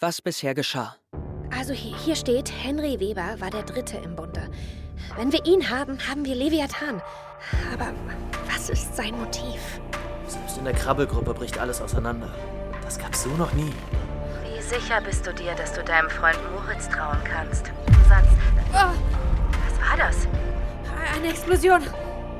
was bisher geschah. Also hier, hier steht, Henry Weber war der Dritte im Bunde. Wenn wir ihn haben, haben wir Leviathan. Aber was ist sein Motiv? Selbst in der Krabbelgruppe bricht alles auseinander. Das gab's so noch nie. Wie sicher bist du dir, dass du deinem Freund Moritz trauen kannst? Sonst. Oh, Was war das? eine Explosion.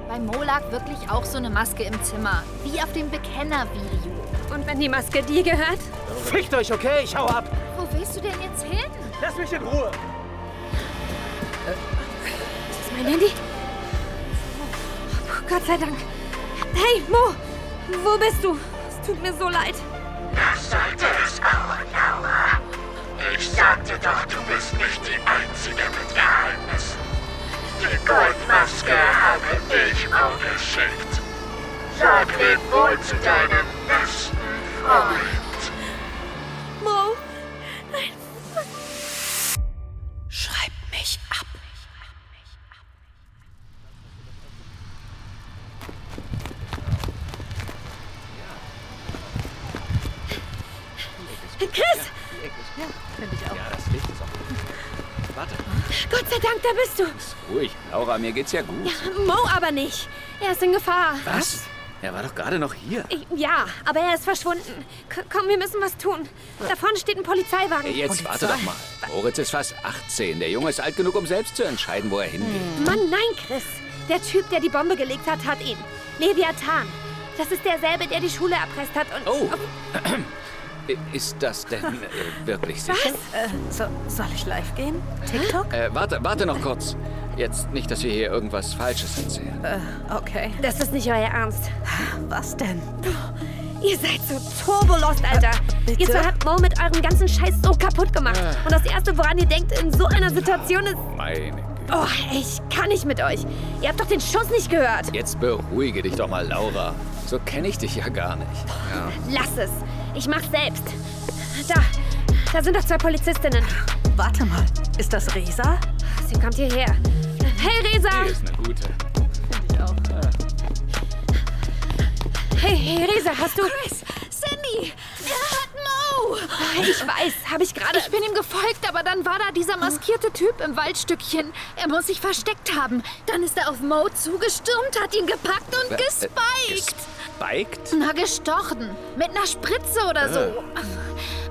Bei Mo lag wirklich auch so eine Maske im Zimmer. Wie auf dem Bekenner-Video. Und wenn die Maske dir gehört? Fickt euch, okay? Ich hau ab. Wo willst du denn jetzt hin? Lass mich in Ruhe. Ist das mein Handy? Oh, Gott sei Dank. Hey, Mo! Wo bist du? Es tut mir so leid. Was sollte es auch, Laura? Ich sagte doch, du bist nicht die Einzige mit Geheimnissen. Die Goldmaske habe ich auch geschickt. Sag leb wohl zu deinem besten Freund. Mo! Schreib mich ab. Chris! Ja, das Licht ist auch. Warte, Gott sei Dank, da bist du. ruhig. Laura, mir geht's ja gut. Mo aber nicht. Er ist in Gefahr. Was? Er war doch gerade noch hier. Ich- Ja, aber er ist verschwunden. K komm, wir müssen was tun. Da vorne steht ein Polizeiwagen. Jetzt warte doch mal. Moritz ist fast 18. Der Junge ist alt genug, um selbst zu entscheiden, wo er hingeht. Mann, nein, Chris. Der Typ, der die Bombe gelegt hat, hat ihn. Leviathan. Das ist derselbe, der die Schule erpresst hat und... Oh. Ist das denn äh, wirklich sicher? Was? So, soll ich live gehen? TikTok? Äh, warte, warte noch kurz. Jetzt nicht, dass wir hier irgendwas Falsches erzählen. Okay. Das ist nicht euer Ernst. Was denn? Ihr seid so turbolost, Alter. bitte? Ihr zwei habt Mo mit eurem ganzen Scheiß so kaputt gemacht. Und das Erste, woran ihr denkt in so einer Situation ist... Meine Güte. Oh, ich kann nicht mit euch. Ihr habt doch den Schuss nicht gehört. Jetzt beruhige dich doch mal, Laura. So kenne ich dich ja gar nicht. Ja. Lass es. Ich mach's selbst. Da. Da sind doch zwei Polizistinnen. Warte mal. Ist das Resa? Sie kommt hierher. Hey, Resa! Die ist eine gute. Hey, hey, Resa, hast du... Chris! Cindy! Er hat Mo! Ich weiß, habe ich gerade... Ich bin ihm gefolgt, aber dann war da dieser maskierte Typ im Waldstückchen. Er muss sich versteckt haben. Dann ist er auf Mo zugestürmt, hat ihn gepackt und Äh, gespiked. Gespiked? Na, gestochen. Mit einer Spritze oder so.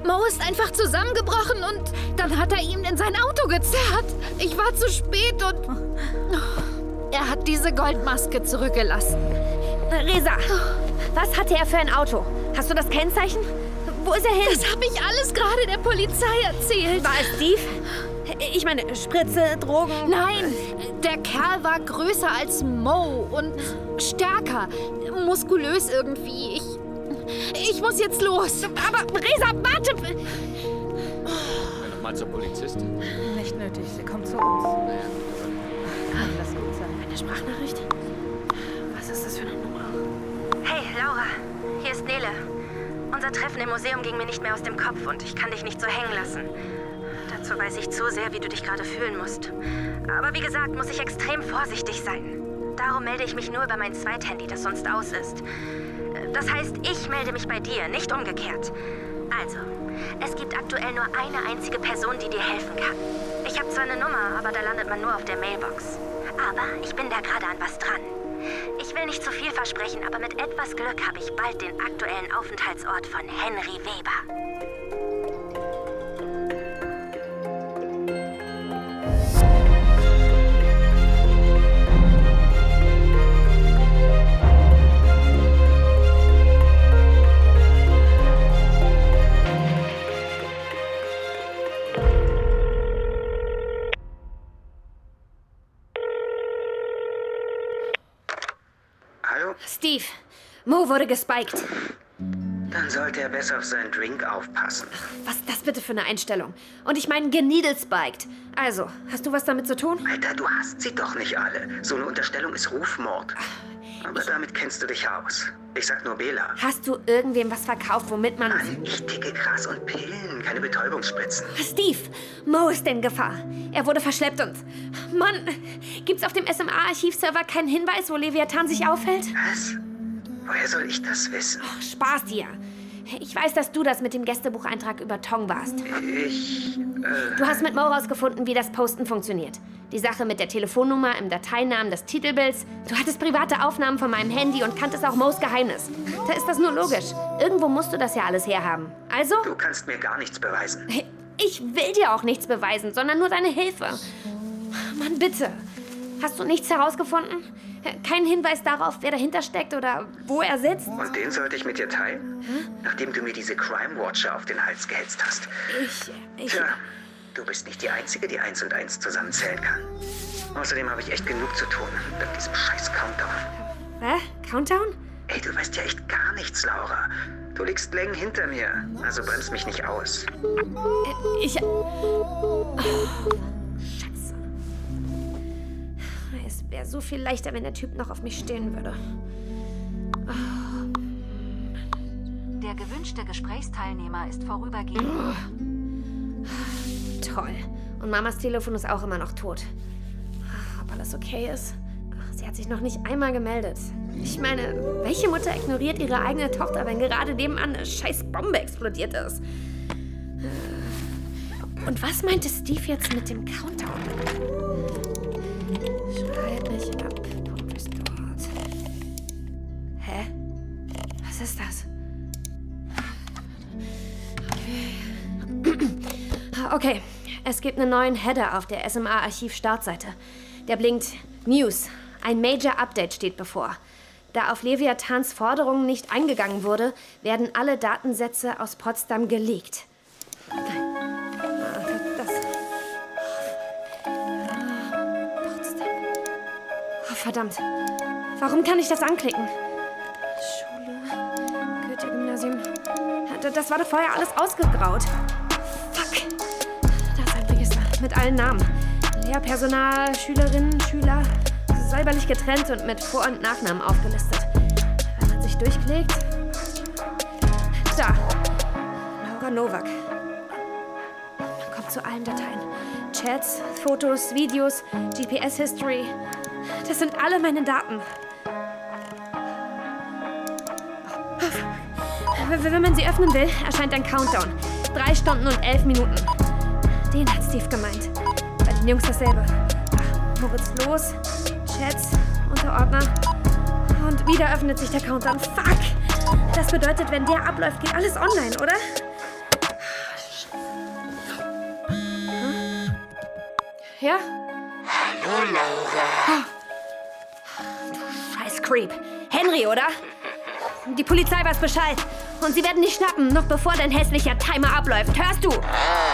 Mo ist einfach zusammengebrochen und dann hat er ihm in sein Auto gezerrt. Ich war zu spät und. Er hat diese Goldmaske zurückgelassen. Resa, was hatte er für ein Auto? Hast du das Kennzeichen? Wo ist er hin? Das habe ich alles gerade der Polizei erzählt. War es Steve? Ich meine, Spritze, Drogen... Nein, der Kerl war größer als Mo und stärker. Muskulös irgendwie. Ich. Ich muss jetzt los. Aber Resa, warte! Nochmal zur Polizistin. Nicht nötig. Sie kommt zu uns. Kann das gut sein? Eine Sprachnachricht? Was ist das für eine Nummer? Hey, Laura. Hier ist Nele. Unser Treffen im Museum ging mir nicht mehr aus dem Kopf und ich kann dich nicht so hängen lassen. Dazu weiß ich zu sehr, wie du dich gerade fühlen musst. Aber wie gesagt, muss ich extrem vorsichtig sein. Darum melde ich mich nur über mein Zweithandy, das sonst aus ist. Das heißt, ich melde mich bei dir, nicht umgekehrt. Also, es gibt aktuell nur eine einzige Person, die dir helfen kann. Ich habe zwar eine Nummer, aber da landet man nur auf der Mailbox. Aber ich bin da gerade an was dran. Ich will nicht zu viel versprechen, aber mit etwas Glück habe ich bald den aktuellen Aufenthaltsort von Henry Weber. Mo wurde gespiked. Dann sollte er besser auf seinen Drink aufpassen. Was ist das bitte für eine Einstellung? Und ich meine geneedlespiked. Also, hast du was damit zu tun? Alter, du hast sie doch nicht alle. So eine Unterstellung ist Rufmord. Aber damit kennst du dich aus. Ich sag nur Bela. Hast du irgendwem was verkauft, womit man... Mann, ich ticke Gras und Pillen, keine Betäubungsspritzen. Steve, Mo ist in Gefahr. Er wurde verschleppt und... Mann, gibt's auf dem SMA-Archivserver keinen Hinweis, wo Leviathan sich aufhält? Was? Woher soll ich das wissen? Ach, Spaß dir. Ich weiß, dass du das mit dem Gästebucheintrag über Tong warst. Ich. Äh, Du hast mit Mo rausgefunden, wie das Posten funktioniert. Die Sache mit der Telefonnummer im Dateinamen des Titelbilds. Du hattest private Aufnahmen von meinem Handy und kanntest auch Mo's Geheimnis. Da ist das nur logisch. Irgendwo musst du das ja alles herhaben. Also, du kannst mir gar nichts beweisen. ich will dir auch nichts beweisen, sondern nur deine Hilfe. Mann, bitte. Hast du nichts herausgefunden? Keinen Hinweis darauf, wer dahinter steckt oder wo er sitzt? Und den sollte ich mit dir teilen? Nachdem du mir diese Crime Watcher auf den Hals gehetzt hast. Ich. ich Tja, du bist nicht die Einzige, die eins und eins zusammenzählen kann. Außerdem habe ich echt genug zu tun mit diesem scheiß Countdown. Hä? Countdown? Ey, du weißt ja echt gar nichts, Laura. Du liegst Längen hinter mir, also bremst mich nicht aus. Ich. Oh, wäre so viel leichter, wenn der Typ noch auf mich stehen würde. Der gewünschte Gesprächsteilnehmer ist vorübergehend. Toll. Und Mamas Telefon ist auch immer noch tot. Ob alles okay ist? Sie hat sich noch nicht einmal gemeldet. Ich meine, welche Mutter ignoriert ihre eigene Tochter, wenn gerade nebenan eine scheiß Bombe explodiert ist? Und was meinte Steve jetzt mit dem Countdown? Es gibt einen neuen Header auf der SMA-Archiv-Startseite. Der blinkt News. Ein Major Update steht bevor. Da auf Leviathans Forderungen nicht eingegangen wurde, werden alle Datensätze aus Potsdam gelegt. Das. Ah, Potsdam. Verdammt. Warum kann ich das anklicken? Schule. Goethe-Gymnasium. Das war doch vorher alles ausgegraut. Mit allen Namen. Lehrpersonal, Schülerinnen, Schüler. Säuberlich getrennt und mit Vor- und Nachnamen aufgelistet. Wenn man sich durchklickt. Da. Laura Nowak. Man kommt zu allen Dateien. Chats, Fotos, Videos, GPS-History. Das sind alle meine Daten. Wenn man sie öffnen will, erscheint ein Countdown. Drei Stunden und elf Minuten. Den hat Steve gemeint. Bei den Jungs dasselbe. Ach, Moritz los, Chats, Unterordner. Und wieder öffnet sich der Countdown. Fuck! Das bedeutet, wenn der abläuft, geht alles online, oder? Hm? Ja? Hallo, Laura. Scheiß Creep. Henry, oder? Die Polizei weiß Bescheid. Und sie werden dich schnappen, noch bevor dein hässlicher Timer abläuft. Hörst du? Ah,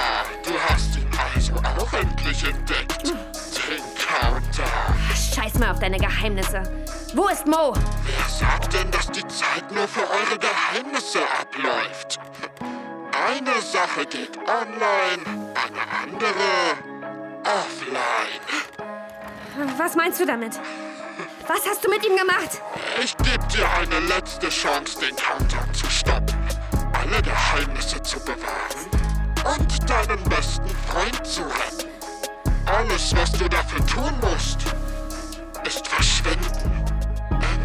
du hast ihn also auch endlich entdeckt. Den Countdown. Scheiß mal auf deine Geheimnisse. Wo ist Mo? Wer sagt denn, dass die Zeit nur für eure Geheimnisse abläuft? Eine Sache geht online, eine andere offline. Was meinst du damit? Was hast du mit ihm gemacht? Ich gebe dir eine letzte Chance, den Countdown zu stoppen, alle Geheimnisse zu bewahren und deinen besten Freund zu retten. Alles, was du dafür tun musst, ist verschwinden.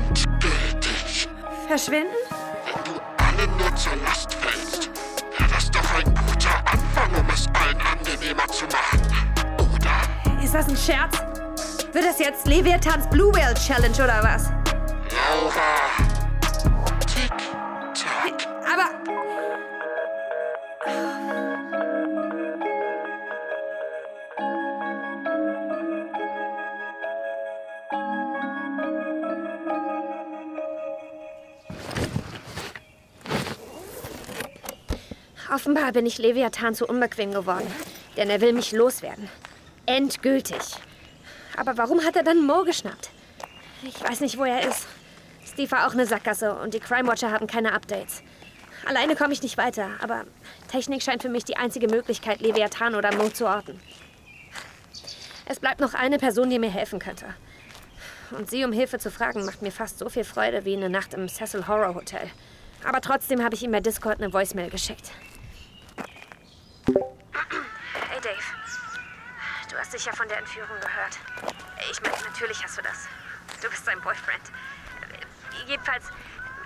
Endgültig. Verschwinden? Wenn du allen nur zur Last fällst, wäre das doch ein guter Anfang, um es allen angenehmer zu machen. Oder? Ist das ein Scherz? Wird das jetzt Leviathans Blue Whale Challenge oder was? Laura. Offenbar bin ich Leviathan zu unbequem geworden, denn er will mich loswerden. Endgültig. Aber warum hat er dann Mo geschnappt? Ich weiß nicht, wo er ist. Steve war auch eine Sackgasse und die Crime Watcher haben keine Updates. Alleine komme ich nicht weiter, aber Technik scheint für mich die einzige Möglichkeit, Leviathan oder Mo zu orten. Es bleibt noch eine Person, die mir helfen könnte. Und sie um Hilfe zu fragen, macht mir fast so viel Freude wie eine Nacht im Cecil Horror Hotel. Aber trotzdem habe ich ihm bei Discord eine Voicemail geschickt. Hast sicher von der Entführung gehört. Ich meine, natürlich hast du das. Du bist sein Boyfriend. Jedenfalls,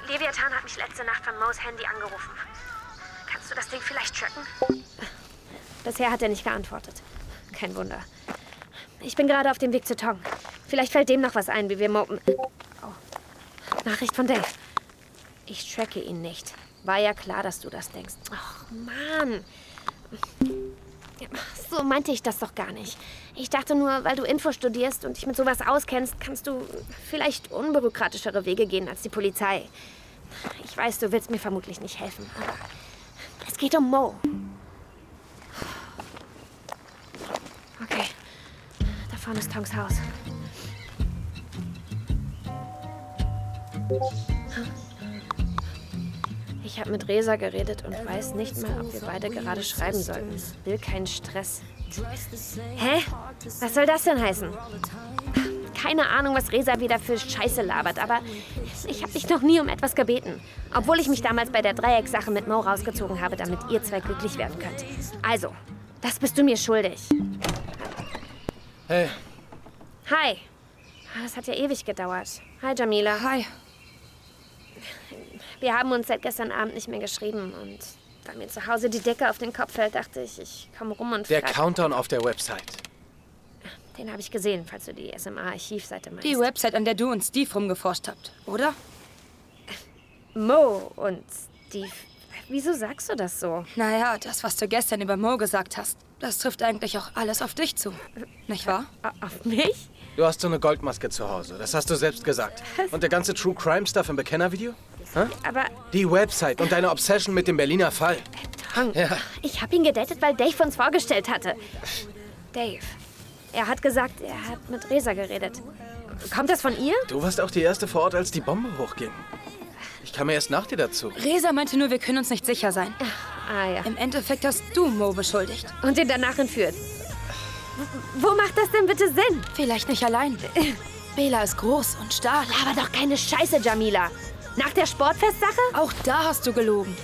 Leviathan hat mich letzte Nacht von Mo's Handy angerufen. Kannst du das Ding vielleicht tracken? Bisher hat er nicht geantwortet. Kein Wunder. Ich bin gerade auf dem Weg zu Tong. Vielleicht fällt dem noch was ein, wie wir Mo... Oh. Nachricht von Dave. Ich tracke ihn nicht. War ja klar, dass du das denkst. Ach, Mann. So meinte ich das doch gar nicht. Ich dachte nur, weil du Info studierst und dich mit sowas auskennst, kannst du vielleicht unbürokratischere Wege gehen als die Polizei. Ich weiß, du willst mir vermutlich nicht helfen, aber es geht um Mo. Okay, da vorne ist Tongs Haus. Ich habe mit Resa geredet und weiß nicht mal, ob wir beide gerade schreiben sollten. Will keinen Stress. Hä? Was soll das denn heißen? Keine Ahnung, was Resa wieder für Scheiße labert, aber ich habe dich noch nie um etwas gebeten. Obwohl ich mich damals bei der Dreiecksache mit Mo rausgezogen habe, damit ihr zwei glücklich werden könnt. Also, das bist du mir schuldig. Hey, Hi. Das hat ja ewig gedauert. Hi, Jamila. Hi. Wir haben uns seit gestern Abend nicht mehr geschrieben und da mir zu Hause die Decke auf den Kopf fällt, dachte ich, ich komme rum und der frag- Countdown auf der Website. Den habe ich gesehen, falls du die SMA-Archivseite meinst. Die Website, an der du und Steve rumgeforscht habt, oder? Mo und Steve. Wieso sagst du das so? Naja, das, was du gestern über Mo gesagt hast, das trifft eigentlich auch alles auf dich zu. Nicht wahr? Auf mich? Du hast so eine Goldmaske zu Hause, das hast du selbst gesagt. Und der ganze True Crime Stuff im Bekennervideo? Hä? Aber Die Website und deine Obsession mit dem Berliner Fall. Tong, Ja. ich habe ihn gedatet, weil Dave uns vorgestellt hatte. Dave. Er hat gesagt, er hat mit Resa geredet. Kommt das von ihr? Du warst auch die erste vor Ort, als die Bombe hochging. Ich kam erst nach dir dazu. Resa meinte nur, wir können uns nicht sicher sein. Ah ja. Im Endeffekt hast du Mo beschuldigt. Und ihn danach entführt. Wo macht das denn bitte Sinn? Vielleicht nicht allein. Bela ist groß und stark. Aber doch keine Scheiße, Jamila. Nach der Sportfestsache? Auch da hast du gelogen.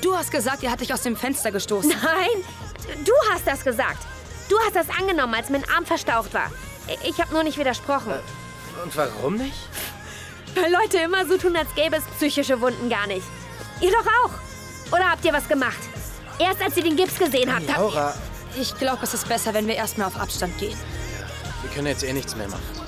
Du hast gesagt, er hat dich aus dem Fenster gestoßen. Nein, du hast das gesagt. Du hast das angenommen, als mein Arm verstaucht war. Ich habe nur nicht widersprochen. Und warum nicht? Weil Leute immer so tun, als gäbe es psychische Wunden gar nicht. Ihr doch auch. Oder habt ihr was gemacht? Erst als ihr den Gips gesehen habt, habt ihr... Laura, Ich glaube, es ist besser, wenn wir erstmal auf Abstand gehen. wir können jetzt eh nichts mehr machen.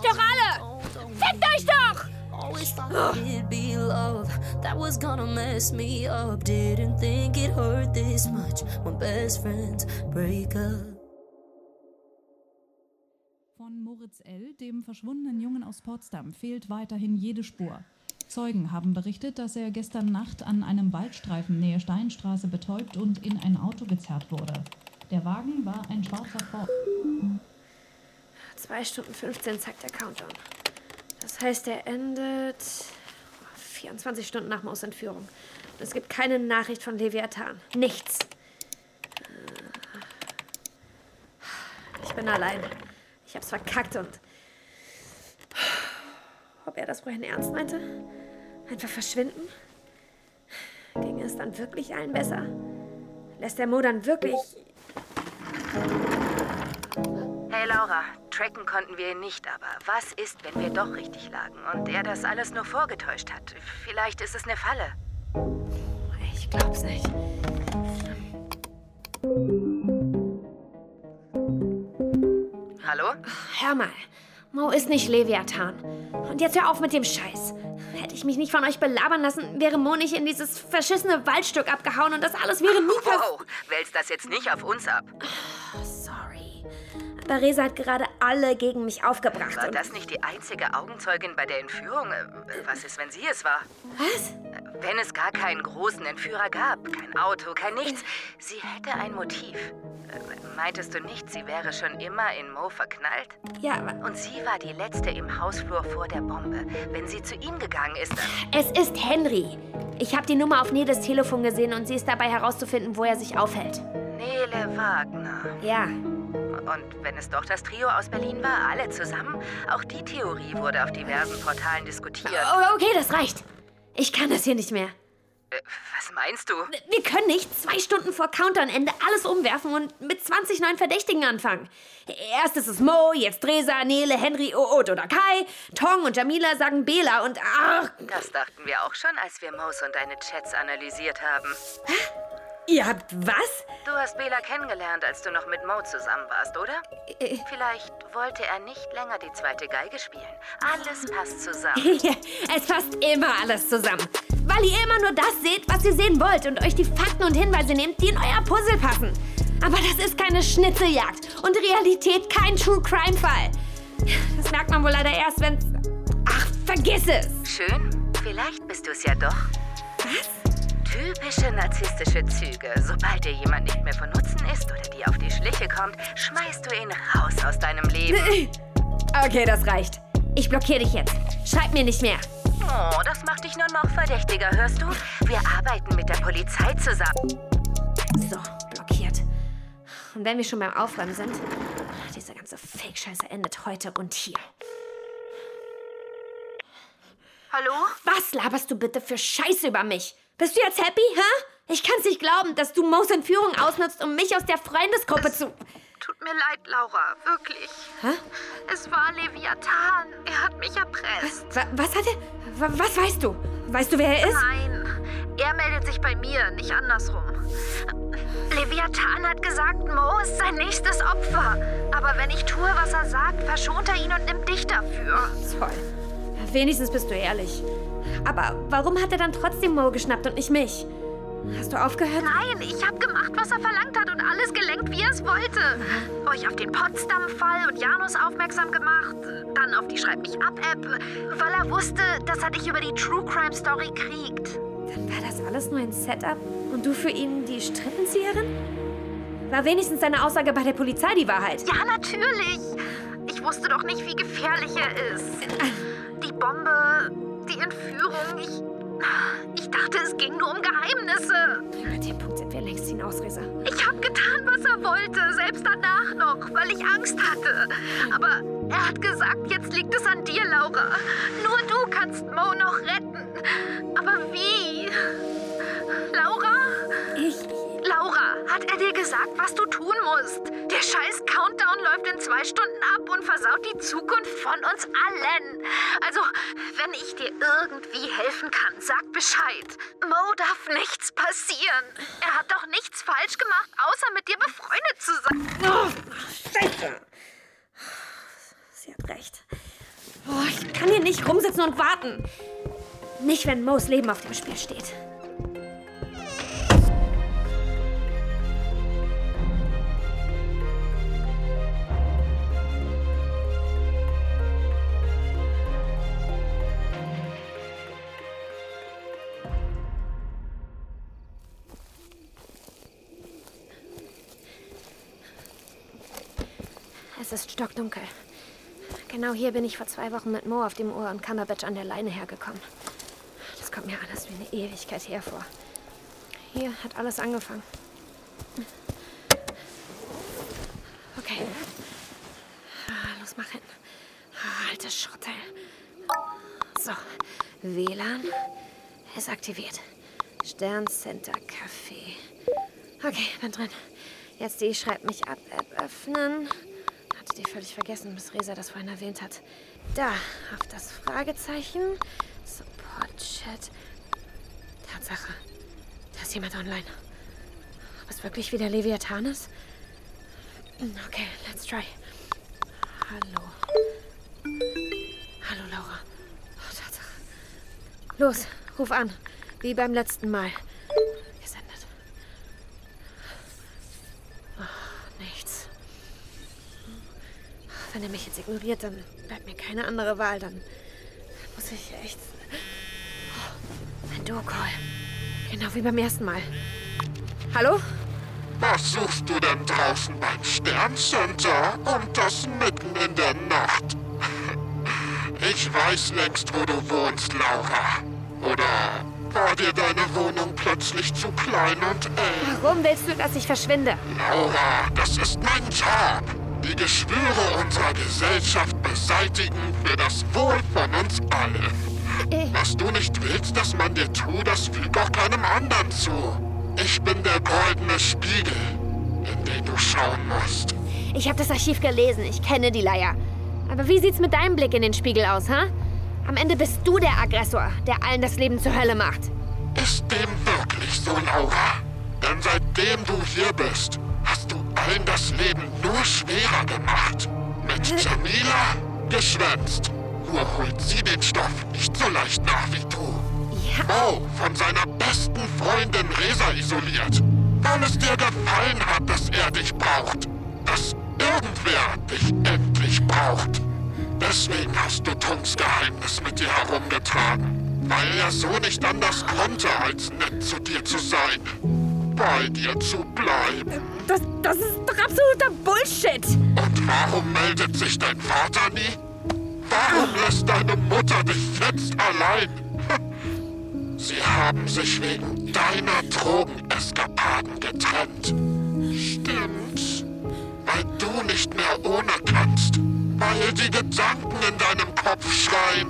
Euch doch alle! Fickt euch doch! Always thought it'd be love that was gonna mess me up. Didn't think it hurt this much when best friends break up. Von Moritz L., dem verschwundenen Jungen aus Potsdam, fehlt weiterhin jede Spur. Zeugen haben berichtet, dass er gestern Nacht an einem Waldstreifen nähe Steinstraße betäubt und in ein Auto gezerrt wurde. Der Wagen war ein schwarzer Ford. 2 Stunden 15 zeigt der Countdown. Das heißt, er endet 24 Stunden nach Maus Entführung. Es gibt keine Nachricht von Leviathan. Nichts. Ich bin allein. Ich hab's verkackt und. Ob er das vorhin ernst meinte? Einfach verschwinden? Ging es dann wirklich allen besser? Lässt der Mo dann wirklich. Hey Laura, tracken konnten wir ihn nicht, aber was ist, wenn wir doch richtig lagen und er das alles nur vorgetäuscht hat? Vielleicht ist es eine Falle. Ich glaub's nicht. Hallo? Hör mal, Mo ist nicht Leviathan. Und jetzt hör auf mit dem Scheiß. Hätte ich mich nicht von euch belabern lassen, wäre Mo nicht in dieses verschissene Waldstück abgehauen und das alles wäre nie passiert. Wow, wälzt das jetzt nicht auf uns ab. Resa hat gerade alle gegen mich aufgebracht. War das nicht die einzige Augenzeugin bei der Entführung? Äh, Was ist, wenn sie es war? Was? Wenn es gar keinen großen Entführer gab, kein Auto, kein nichts, sie hätte ein Motiv. Äh, Meintest du nicht, sie wäre schon immer in Mo verknallt? Ja, aber Und sie war die Letzte im Hausflur vor der Bombe. Wenn sie zu ihm gegangen ist, dann... es ist Henry. Ich habe die Nummer auf Nedes Telefon gesehen und sie ist dabei herauszufinden, wo er sich aufhält. Nele Wagner. Ja. Und wenn es doch das Trio aus Berlin war, alle zusammen? Auch die Theorie wurde auf diversen Portalen diskutiert. Oh, okay, das reicht. Ich kann das hier nicht mehr. Was meinst du? Wir können nicht zwei Stunden vor Countdown-Ende alles umwerfen und mit 20 neuen Verdächtigen anfangen. Erst ist es Mo, jetzt Resa, Nele, Henry, Oot oder Kai. Tong und Jamila sagen Bela und ach. Das dachten wir auch schon, als wir Mos und deine Chats analysiert haben. Ihr habt was? Du hast Bela kennengelernt, als du noch mit Mo zusammen warst, oder? Vielleicht wollte er nicht länger die zweite Geige spielen. Alles passt zusammen. es passt immer alles zusammen. Weil ihr immer nur das seht, was ihr sehen wollt und euch die Fakten und Hinweise nehmt, die in euer Puzzle passen. Aber das ist keine Schnitzeljagd und Realität kein True Crime Fall. Das merkt man wohl leider erst, wenn's. Ach, vergiss es! Schön. Vielleicht bist du es ja doch. Was? Typische narzisstische Züge. Sobald dir jemand nicht mehr von Nutzen ist oder dir auf die Schliche kommt, schmeißt du ihn raus aus deinem Leben. Okay, das reicht. Ich blockiere dich jetzt. Schreib mir nicht mehr. Oh, das macht dich nur noch verdächtiger, hörst du? Wir arbeiten mit der Polizei zusammen. So, blockiert. Und wenn wir schon beim Aufräumen sind, diese ganze Fake-Scheiße endet heute und hier. Hallo? Was laberst du bitte für Scheiße über mich? Bist du jetzt happy, hä? Ich kann's nicht glauben, dass du Mo's Entführung ausnutzt, um mich aus der Freundesgruppe zu... Tut mir leid, Laura, wirklich. Hä? Es war Leviathan. Er hat mich erpresst. Wa was hat er... Wa was weißt du? Weißt du, wer er ist? Nein, er meldet sich bei mir, nicht andersrum. Leviathan hat gesagt, Mo ist sein nächstes Opfer. Aber wenn ich tue, was er sagt, verschont er ihn und nimmt dich dafür. Toll. Wenigstens bist du ehrlich. Aber warum hat er dann trotzdem Mo geschnappt und nicht mich? Hast du aufgehört? Nein, ich habe gemacht, was er verlangt hat und alles gelenkt, wie er es wollte. Euch auf den Potsdam-Fall und Janus aufmerksam gemacht, dann auf die Schreib mich ab-App, weil er wusste, dass er dich über die True Crime Story kriegt. Dann war das alles nur ein Setup und du für ihn die Strippenzieherin? War wenigstens deine Aussage bei der Polizei die Wahrheit? Ja, natürlich. Ich wusste doch nicht, wie gefährlich er ist. Die Bombe, die Entführung, ich. Ich dachte, es ging nur um Geheimnisse. Über den Punkt sind wir längst hinaus, Risa. Ich habe getan, was er wollte, selbst danach noch, weil ich Angst hatte. Aber er hat gesagt, jetzt liegt es an dir, Laura. Nur du kannst Mo noch retten. Aber wie? Laura? Ich. Laura, hat er dir gesagt, was du tun musst? Der scheiß Countdown läuft in zwei Stunden ab und versaut die Zukunft von uns allen. Also, wenn ich dir irgendwie helfen kann, sag Bescheid. Mo darf nichts passieren. Er hat doch nichts falsch gemacht, außer mit dir befreundet zu sein. Oh, Scheiße. Sie hat recht. Oh, ich kann hier nicht rumsitzen und warten. Nicht, wenn Mo's Leben auf dem Spiel steht. Stockdunkel. Genau hier bin ich vor zwei Wochen mit Mo auf dem Ohr und Cumberbatch an der Leine hergekommen. Das kommt mir alles wie eine Ewigkeit hervor. Hier hat alles angefangen. Okay. Ah, Los, mach hin. Ah, Altes Schrottteil. So, WLAN ist aktiviert. Stern Center Café. Okay, bin drin. Jetzt die Schreib mich ab App öffnen. Hatte die völlig vergessen, bis Resa das vorhin erwähnt hat. Da, auf das Fragezeichen. Support Chat. Tatsache. Da ist jemand online. Ob wirklich wieder Leviathan ist? Okay, let's try. Hallo. Hallo, Laura. Oh, Tatsache. Los, ruf an. Wie beim letzten Mal. Wenn er mich jetzt ignoriert, dann bleibt mir keine andere Wahl. Dann muss ich echt. Oh, ein Duo-Call. Genau wie beim ersten Mal. Hallo? Was suchst du denn draußen beim Sterncenter und das mitten in der Nacht? Ich weiß längst, wo du wohnst, Laura. Oder war dir deine Wohnung plötzlich zu klein und eng? Warum willst du, dass ich verschwinde? Laura, das ist mein Job. Die Geschwüre unserer Gesellschaft beseitigen für das Wohl von uns allen. Was du nicht willst, dass man dir tut, das fügt auch keinem anderen zu. Ich bin der goldene Spiegel, in den du schauen musst. Ich habe das Archiv gelesen. Ich kenne die Leier. Aber wie sieht's mit deinem Blick in den Spiegel aus, ha? Am Ende bist du der Aggressor, der allen das Leben zur Hölle macht. Ist dem wirklich so, Laura? Denn seitdem du hier bist, allen das Leben nur schwerer gemacht. Mit Jamila geschwänzt. Nur holt sie den Stoff nicht so leicht nach wie du. Ja. Mo von seiner besten Freundin Resa isoliert. Weil es dir gefallen hat, dass er dich braucht. Dass irgendwer dich endlich braucht. Deswegen hast du Tungs Geheimnis mit dir herumgetragen. Weil er so nicht anders konnte, als nett zu dir zu sein. Bei dir zu bleiben. Das, das ist doch absoluter Bullshit. Und warum meldet sich dein Vater nie? Warum lässt deine Mutter dich jetzt allein? Sie haben sich wegen deiner Drogeneskapaden getrennt. Stimmt. Weil du nicht mehr ohne kannst. Weil die Gedanken in deinem Kopf schreien.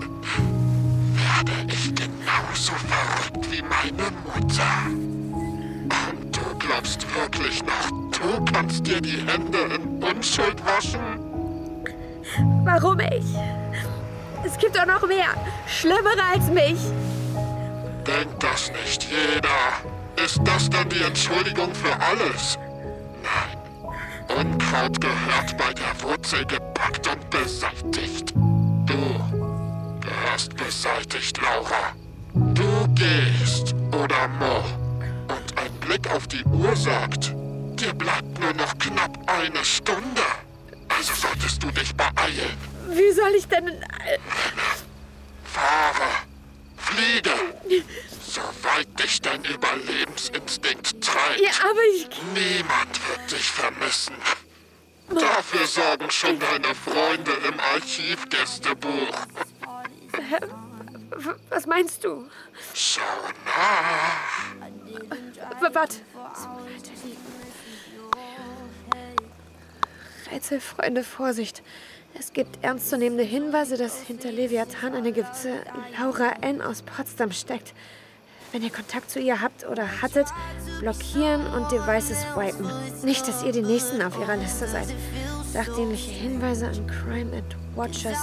Werde ich genauso verrückt wie meine Mutter. Glaubst wirklich noch, du kannst dir die Hände in Unschuld waschen? Warum ich? Es gibt doch noch mehr. Schlimmere als mich. Denkt das nicht jeder? Ist das dann die Entschuldigung für alles? Nein. Unkraut gehört bei der Wurzel gepackt und beseitigt. Du gehörst beseitigt, Laura. Du gehst, oder Mo. Blick auf die Uhr sagt, dir bleibt nur noch knapp eine Stunde. Also solltest du dich beeilen. Wie soll ich denn... Fahre. Fliege. Soweit dich dein Überlebensinstinkt treibt. Ja, aber ich... Niemand wird dich vermissen. Dafür sorgen schon deine Freunde im Archivgästebuch. Was meinst du? Schau nach. Warte. Rätselfreunde, Vorsicht. Es gibt ernstzunehmende Hinweise, dass hinter Leviathan eine gewisse Laura N. aus Potsdam steckt. Wenn ihr Kontakt zu ihr habt oder hattet, blockieren und Devices wipen. Nicht, dass ihr die Nächsten auf ihrer Liste seid. Sachdienliche Hinweise an Crime at Watchers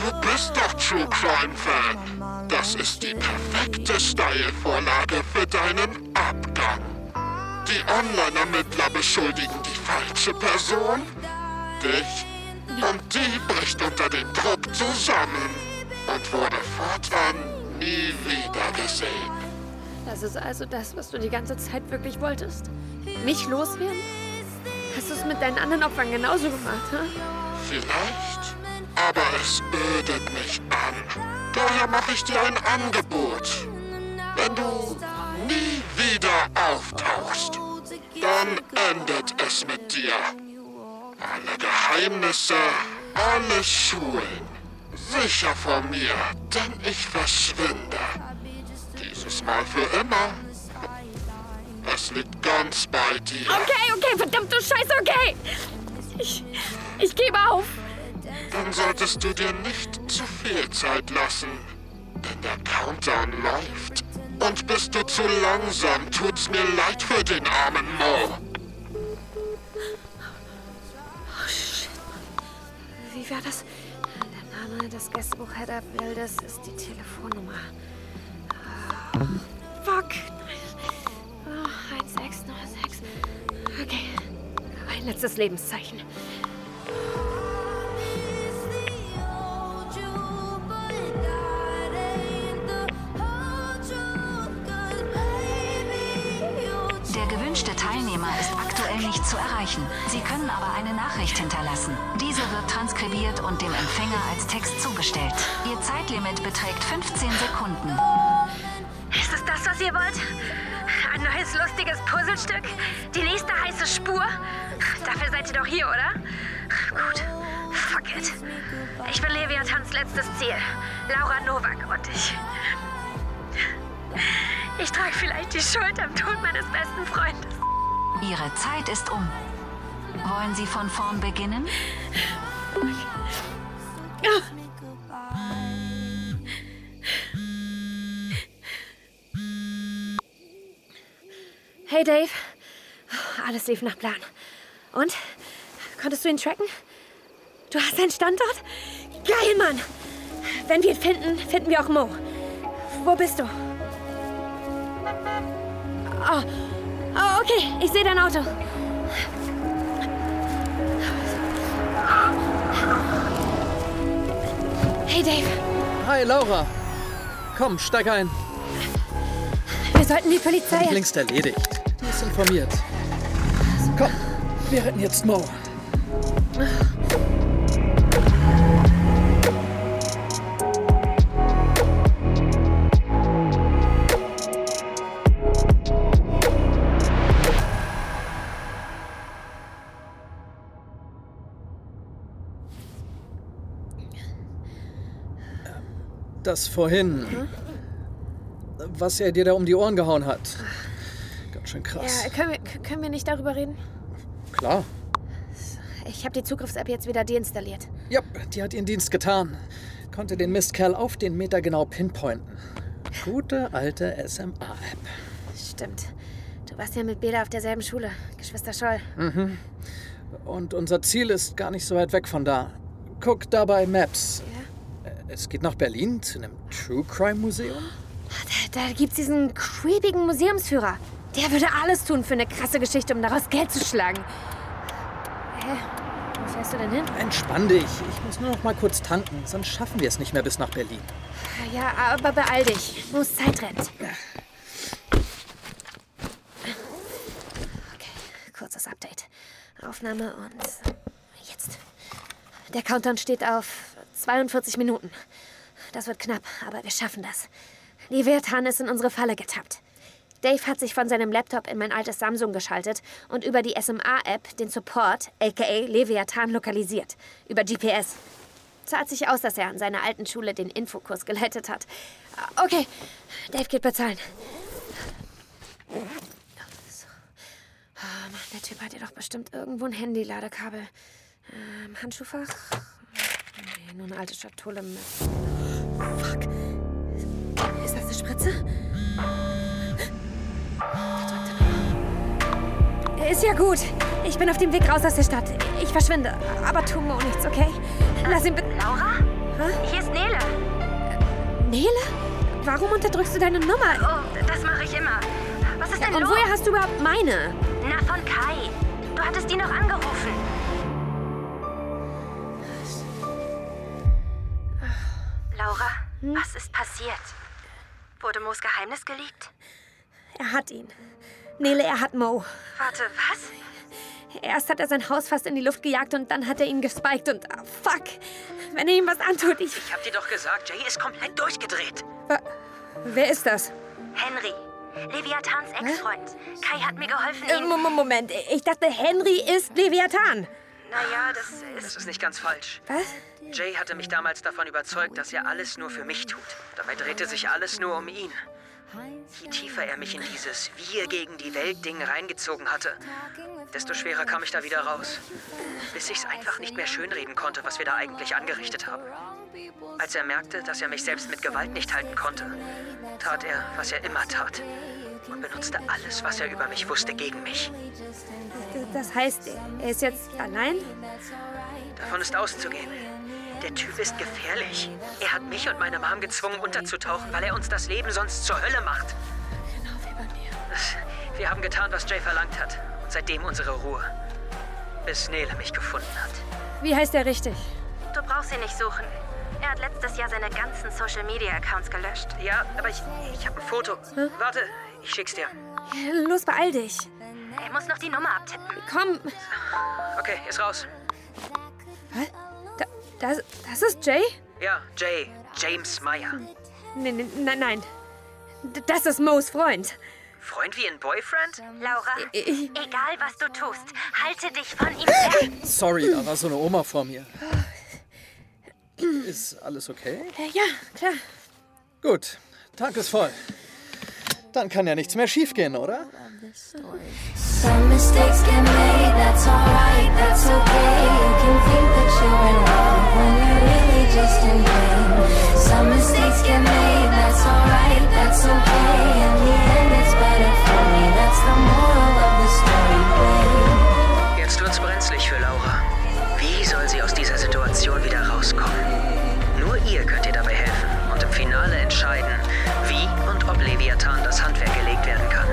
Du bist doch True Crime Fan. Das ist die perfekte Steilvorlage für deinen Abgang. Die Online-Ermittler beschuldigen die falsche Person. Dich. Und die bricht unter dem Druck zusammen und wurde fortan nie wieder gesehen. Das ist also das, was du die ganze Zeit wirklich wolltest? Mich loswerden? Hast du es mit deinen anderen Opfern genauso gemacht, ha? Vielleicht. Aber es ödet mich an. Daher mache ich dir ein Angebot. Wenn du nie wieder auftauchst, dann endet es mit dir. Alle Geheimnisse, alle Schulen. Sicher vor mir, denn ich verschwinde. Dieses Mal für immer. Es liegt ganz bei dir. Okay, okay, verdammte Scheiße, okay! Ich, ich gebe auf. Dann solltest du dir nicht zu viel Zeit lassen. Denn der Countdown läuft. Und bist du zu langsam, tut's mir leid für den armen Mo. Oh, shit. Wie war das? Der Name des Gästebuchheader Bildes ist die Telefonnummer. Ah, fuck. Ah, 1606. Okay. Ein letztes Lebenszeichen. Der gewünschte Teilnehmer ist aktuell nicht zu erreichen. Sie können aber eine Nachricht hinterlassen. Diese wird transkribiert und dem Empfänger als Text zugestellt. Ihr Zeitlimit beträgt 15 Sekunden. Ist es das, was ihr wollt? Ein neues lustiges Puzzlestück? Die nächste heiße Spur? Dafür seid ihr doch hier, oder? Gut. Fuck it. Ich bin Leviathans letztes Ziel. Laura Novak und ich. Ich trage vielleicht die Schuld am Tod meines besten Freundes. Ihre Zeit ist um. Wollen Sie von vorn beginnen? Hey Dave, alles lief nach Plan. Und? Konntest du ihn tracken? Du hast einen Standort? Geil, Mann! Wenn wir ihn finden, finden wir auch Mo. Wo bist du? Oh, oh okay. Ich sehe dein Auto. Hey Dave, Hi, Laura. Komm, steig ein. wir sollten die Polizei... Längst erledigt. Die ist informiert. Komm, wir retten jetzt Mo. Das vorhin, was er dir da um die Ohren gehauen hat. Ganz schön krass. Ja, können wir, können wir nicht darüber reden? Klar. Ich habe die Zugriffs-App jetzt wieder deinstalliert. Ja, die hat ihren Dienst getan. Konnte den Mistkerl auf den Meter genau pinpointen. Gute alte SMA-App. Stimmt. Du warst ja mit Bela auf derselben Schule. Geschwister Scholl. Mhm. Und unser Ziel ist gar nicht so weit weg von da. Guck da bei Maps. Es geht nach Berlin zu einem True Crime Museum. Da, da gibt's diesen creepigen Museumsführer. Der würde alles tun für eine krasse Geschichte, um daraus Geld zu schlagen. Hä? Wo fährst du denn hin? Entspann dich. Ich muss nur noch mal kurz tanken, sonst schaffen wir es nicht mehr bis nach Berlin. Ja, aber beeil dich. Muss Zeit rennt. Okay, kurzes Update. Aufnahme und jetzt. Der Countdown steht auf 42 Minuten. Das wird knapp, aber wir schaffen das. Leviathan ist in unsere Falle getappt. Dave hat sich von seinem Laptop in mein altes Samsung geschaltet und über die SMA-App den Support, aka Leviathan, lokalisiert. Über GPS. Zahlt sich aus, dass er an seiner alten Schule den Infokurs geleitet hat. Okay, Dave geht bezahlen. So. Ah, Mann, der Typ hat ja doch bestimmt irgendwo ein Handy-Ladekabel. Ähm, Handschuhfach? Nee, nur eine alte Schatulle mit. Fuck. Ist das eine Spritze? Ist ja gut. Ich bin auf dem Weg raus aus der Stadt. Ich verschwinde. Aber tu Mo nichts, okay? Lass ihn bitte. Laura? Hier ist Nele. Nele? Warum unterdrückst du deine Nummer? Oh, das mache ich immer. Was ist denn Und los? woher hast du überhaupt meine? Na, von Kai. Du hattest die noch angerufen. Laura, was ist passiert? Wurde Moos Geheimnis geleakt? Er hat ihn. Nele, er hat Mo. Warte, was? Erst hat er sein Haus fast in die Luft gejagt und dann hat er ihn gespiked und ah, fuck. Wenn er ihm was antut, ich. Ich hab dir doch gesagt, Jay ist komplett durchgedreht. Wer ist das? Henry. Leviathans Ex-Freund. Kai hat mir geholfen, Äh, ihn... Mo- Moment, ich dachte, Henry ist Leviathan. Naja, das ist... Das ist nicht ganz falsch. Was? Jay hatte mich damals davon überzeugt, dass er alles nur für mich tut. Dabei drehte sich alles nur um ihn. Je tiefer er mich in dieses Wir gegen die Welt-Ding reingezogen hatte, desto schwerer kam ich da wieder raus. Bis ich es einfach nicht mehr schönreden konnte, was wir da eigentlich angerichtet haben. Als er merkte, dass er mich selbst mit Gewalt nicht halten konnte, tat er, was er immer tat. Und benutzte alles, was er über mich wusste, gegen mich. Das heißt, er ist jetzt allein? Davon ist auszugehen. Der Typ ist gefährlich. Er hat mich und meine Mom gezwungen, unterzutauchen, weil er uns das Leben sonst zur Hölle macht. Genau wie bei mir. Wir haben getan, was Jay verlangt hat. Und seitdem unsere Ruhe. Bis Nele mich gefunden hat. Wie heißt er richtig? Du brauchst ihn nicht suchen. Er hat letztes Jahr seine ganzen Social-Media-Accounts gelöscht. Ja, aber ich, ich habe ein Foto. Warte, ich schick's dir. Los, beeil dich. Er muss noch die Nummer abtippen. Komm. Okay, ist raus. Da, das, das ist Jay? Ja, Jay. James Meyer. Nein, nein, nein, Das ist Mo's Freund. Freund wie ein Boyfriend? Laura, egal was du tust, halte dich von ihm fern. Sorry, da war so eine Oma vor mir. Ist alles okay? Äh, ja, klar. Gut, Tank ist voll. Dann kann ja nichts mehr schiefgehen, oder? Jetzt wird's brenzlig für Laura. Wie soll sie aus dieser Situation wieder rauskommen? Ihr könnt ihr dabei helfen und im Finale entscheiden, wie und ob Leviathan das Handwerk gelegt werden kann.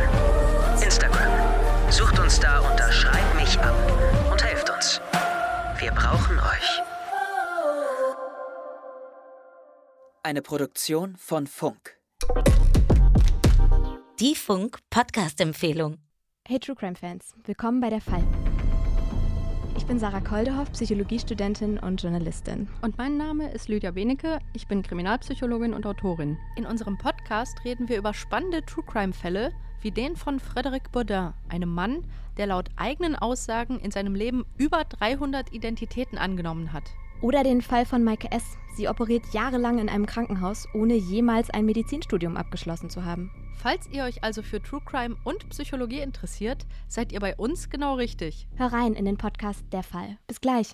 Instagram. Sucht uns da unter Schreibt mich ab und helft uns. Wir brauchen euch. Eine Produktion von Funk. Die Funk Podcast-Empfehlung. Hey True Crime Fans, willkommen bei der Fall. Ich bin Sarah Koldehoff, Psychologiestudentin und Journalistin. Und mein Name ist Lydia Benecke, ich bin Kriminalpsychologin und Autorin. In unserem Podcast reden wir über spannende True Crime-Fälle, wie den von Frédéric Baudin, einem Mann, der laut eigenen Aussagen in seinem Leben über 300 Identitäten angenommen hat. Oder den Fall von Maike S. Sie operiert jahrelang in einem Krankenhaus, ohne jemals ein Medizinstudium abgeschlossen zu haben. Falls ihr euch also für True Crime und Psychologie interessiert, seid ihr bei uns genau richtig. Hör rein in den Podcast Der Fall. Bis gleich.